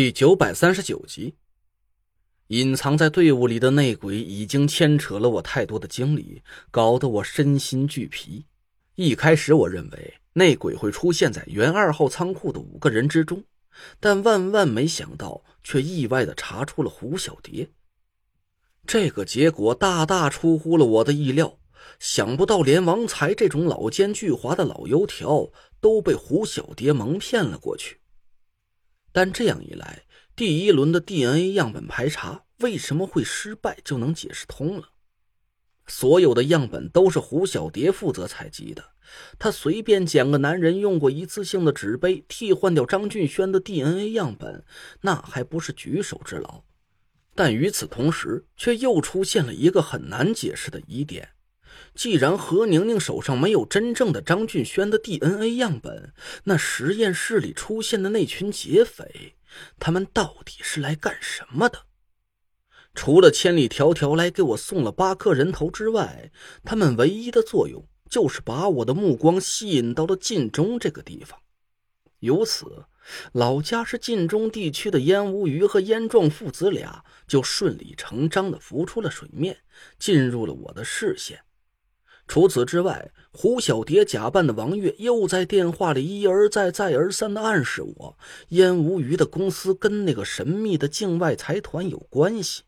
第九百三十九集，隐藏在队伍里的内鬼已经牵扯了我太多的精力，搞得我身心俱疲。一开始我认为内鬼会出现在原二号仓库的五个人之中，但万万没想到，却意外的查出了胡小蝶。这个结果大大出乎了我的意料，想不到连王才这种老奸巨猾的老油条都被胡小蝶蒙骗了过去。但这样一来，第一轮的 DNA 样本排查为什么会失败就能解释通了。所有的样本都是胡小蝶负责采集的，他随便捡个男人用过一次性的纸杯替换掉张俊轩的 DNA 样本，那还不是举手之劳。但与此同时，却又出现了一个很难解释的疑点。既然何宁宁手上没有真正的张俊轩的 DNA 样本，那实验室里出现的那群劫匪，他们到底是来干什么的？除了千里迢迢来给我送了八颗人头之外，他们唯一的作用就是把我的目光吸引到了晋中这个地方。由此，老家是晋中地区的燕无鱼和燕壮父子俩就顺理成章的浮出了水面，进入了我的视线。除此之外，胡小蝶假扮的王月又在电话里一而再、再而三的暗示我，燕无鱼的公司跟那个神秘的境外财团有关系。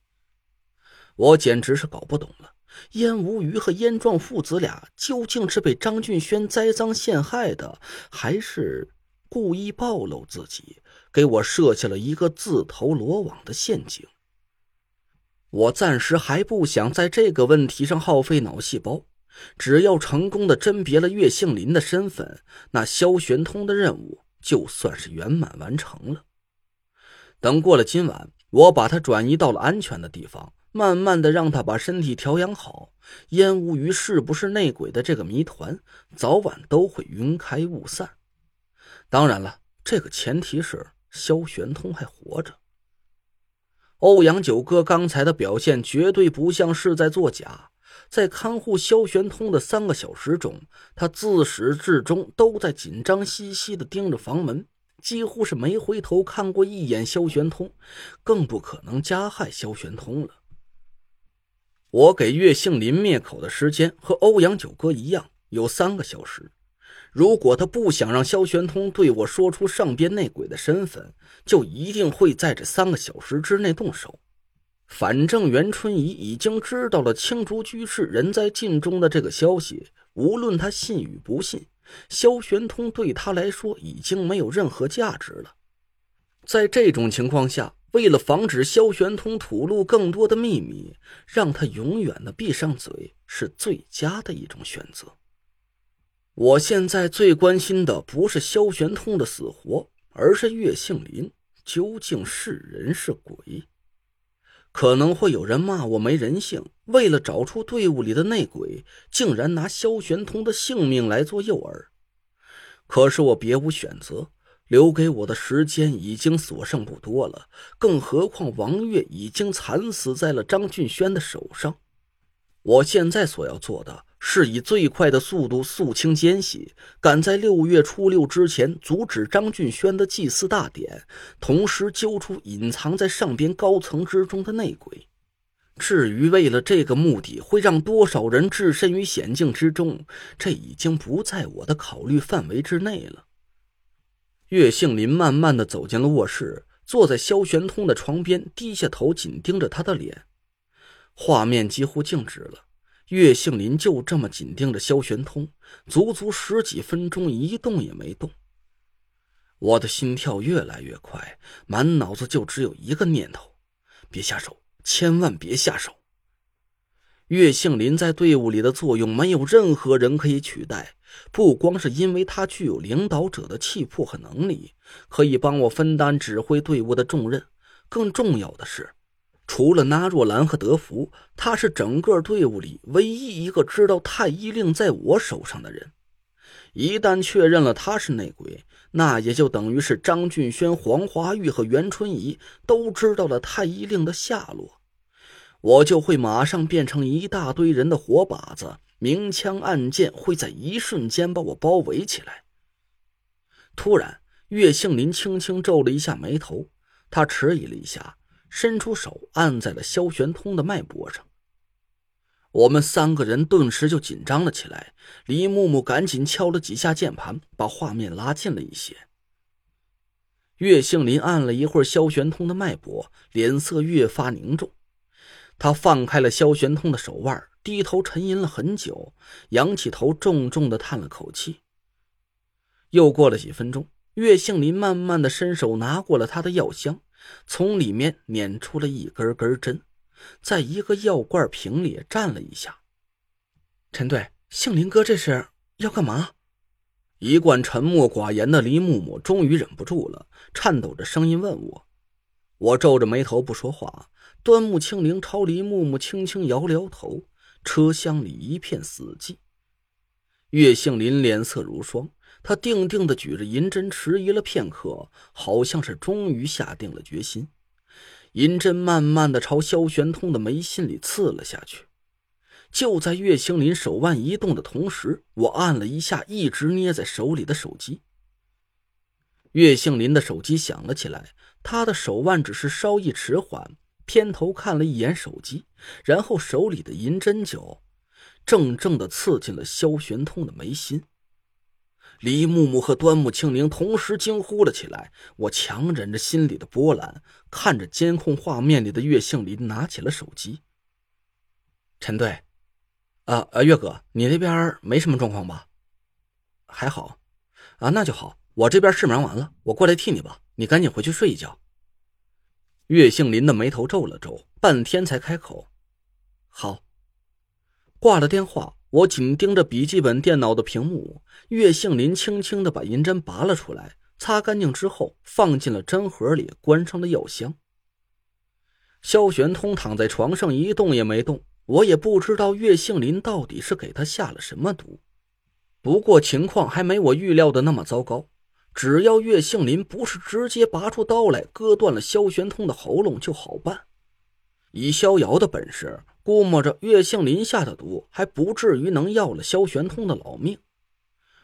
我简直是搞不懂了，燕无鱼和燕壮父子俩究竟是被张俊轩栽赃陷害的，还是故意暴露自己，给我设下了一个自投罗网的陷阱？我暂时还不想在这个问题上耗费脑细胞。只要成功的甄别了岳杏林的身份，那萧玄通的任务就算是圆满完成了。等过了今晚，我把他转移到了安全的地方，慢慢的让他把身体调养好。烟雾鱼是不是内鬼的这个谜团，早晚都会云开雾散。当然了，这个前提是萧玄通还活着。欧阳九哥刚才的表现绝对不像是在作假。在看护萧玄通的三个小时中，他自始至终都在紧张兮兮地盯着房门，几乎是没回头看过一眼萧玄通，更不可能加害萧玄通了。我给岳杏林灭口的时间和欧阳九哥一样，有三个小时。如果他不想让萧玄通对我说出上边内鬼的身份，就一定会在这三个小时之内动手。反正袁春怡已经知道了青竹居士人在晋中的这个消息，无论他信与不信，萧玄通对他来说已经没有任何价值了。在这种情况下，为了防止萧玄通吐露更多的秘密，让他永远的闭上嘴是最佳的一种选择。我现在最关心的不是萧玄通的死活，而是岳杏林究竟是人是鬼。可能会有人骂我没人性，为了找出队伍里的内鬼，竟然拿萧玄通的性命来做诱饵。可是我别无选择，留给我的时间已经所剩不多了，更何况王月已经惨死在了张俊轩的手上。我现在所要做的。是以最快的速度肃清奸细，赶在六月初六之前阻止张俊轩的祭祀大典，同时揪出隐藏在上边高层之中的内鬼。至于为了这个目的会让多少人置身于险境之中，这已经不在我的考虑范围之内了。岳杏林慢慢的走进了卧室，坐在萧玄通的床边，低下头紧盯着他的脸，画面几乎静止了。岳杏林就这么紧盯着萧玄通，足足十几分钟，一动也没动。我的心跳越来越快，满脑子就只有一个念头：别下手，千万别下手。岳杏林在队伍里的作用，没有任何人可以取代。不光是因为他具有领导者的气魄和能力，可以帮我分担指挥队伍的重任，更重要的是。除了纳若兰和德福，他是整个队伍里唯一一个知道太医令在我手上的人。一旦确认了他是内鬼，那也就等于是张俊轩、黄华玉和袁春怡都知道了太医令的下落。我就会马上变成一大堆人的活靶子，明枪暗箭会在一瞬间把我包围起来。突然，岳杏林轻轻皱了一下眉头。他迟疑了一下，伸出手按在了萧玄通的脉搏上。我们三个人顿时就紧张了起来。李木木赶紧敲了几下键盘，把画面拉近了一些。岳杏林按了一会儿萧玄通的脉搏，脸色越发凝重。他放开了萧玄通的手腕，低头沉吟了很久，仰起头，重重的叹了口气。又过了几分钟，岳杏林慢慢的伸手拿过了他的药箱，从里面捻出了一根根针。在一个药罐瓶里蘸了一下。陈队，杏林哥这是要干嘛？一贯沉默寡言的李木木终于忍不住了，颤抖着声音问我。我皱着眉头不说话。端木清灵朝李木木轻轻摇了摇头。车厢里一片死寂。岳杏林脸色如霜，他定定的举着银针，迟疑了片刻，好像是终于下定了决心。银针慢慢的朝萧玄通的眉心里刺了下去。就在岳星林手腕移动的同时，我按了一下一直捏在手里的手机。岳杏林的手机响了起来，他的手腕只是稍一迟缓，偏头看了一眼手机，然后手里的银针就正正的刺进了萧玄通的眉心。李木木和端木清灵同时惊呼了起来。我强忍着心里的波澜，看着监控画面里的岳杏林，拿起了手机。陈队，啊啊，岳哥，你那边没什么状况吧？还好，啊，那就好。我这边事忙完了，我过来替你吧。你赶紧回去睡一觉。岳杏林的眉头皱了皱，半天才开口：“好。”挂了电话。我紧盯着笔记本电脑的屏幕，岳杏林轻轻的把银针拔了出来，擦干净之后放进了针盒里，关上了药箱。萧玄通躺在床上一动也没动，我也不知道岳杏林到底是给他下了什么毒。不过情况还没我预料的那么糟糕，只要岳杏林不是直接拔出刀来割断了萧玄通的喉咙就好办。以逍遥的本事。估摸着岳杏林下的毒还不至于能要了萧玄通的老命，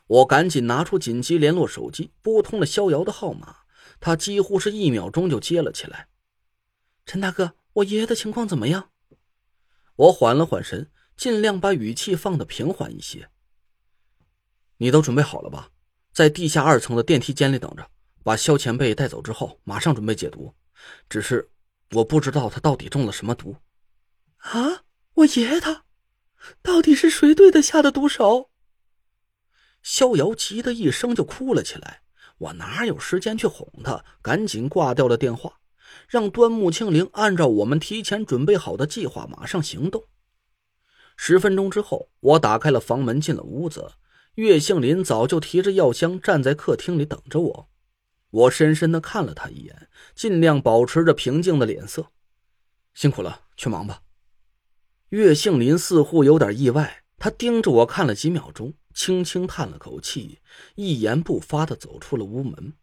我赶紧拿出紧急联络手机，拨通了逍遥的号码。他几乎是一秒钟就接了起来：“陈大哥，我爷爷的情况怎么样？”我缓了缓神，尽量把语气放得平缓一些：“你都准备好了吧？在地下二层的电梯间里等着，把萧前辈带走之后，马上准备解毒。只是我不知道他到底中了什么毒。”啊！我爷他，到底是谁对他下的毒手？逍遥急得一声就哭了起来。我哪有时间去哄他？赶紧挂掉了电话，让端木清灵按照我们提前准备好的计划马上行动。十分钟之后，我打开了房门，进了屋子。岳杏林早就提着药箱站在客厅里等着我。我深深的看了他一眼，尽量保持着平静的脸色。辛苦了，去忙吧。岳杏林似乎有点意外，他盯着我看了几秒钟，轻轻叹了口气，一言不发的走出了屋门。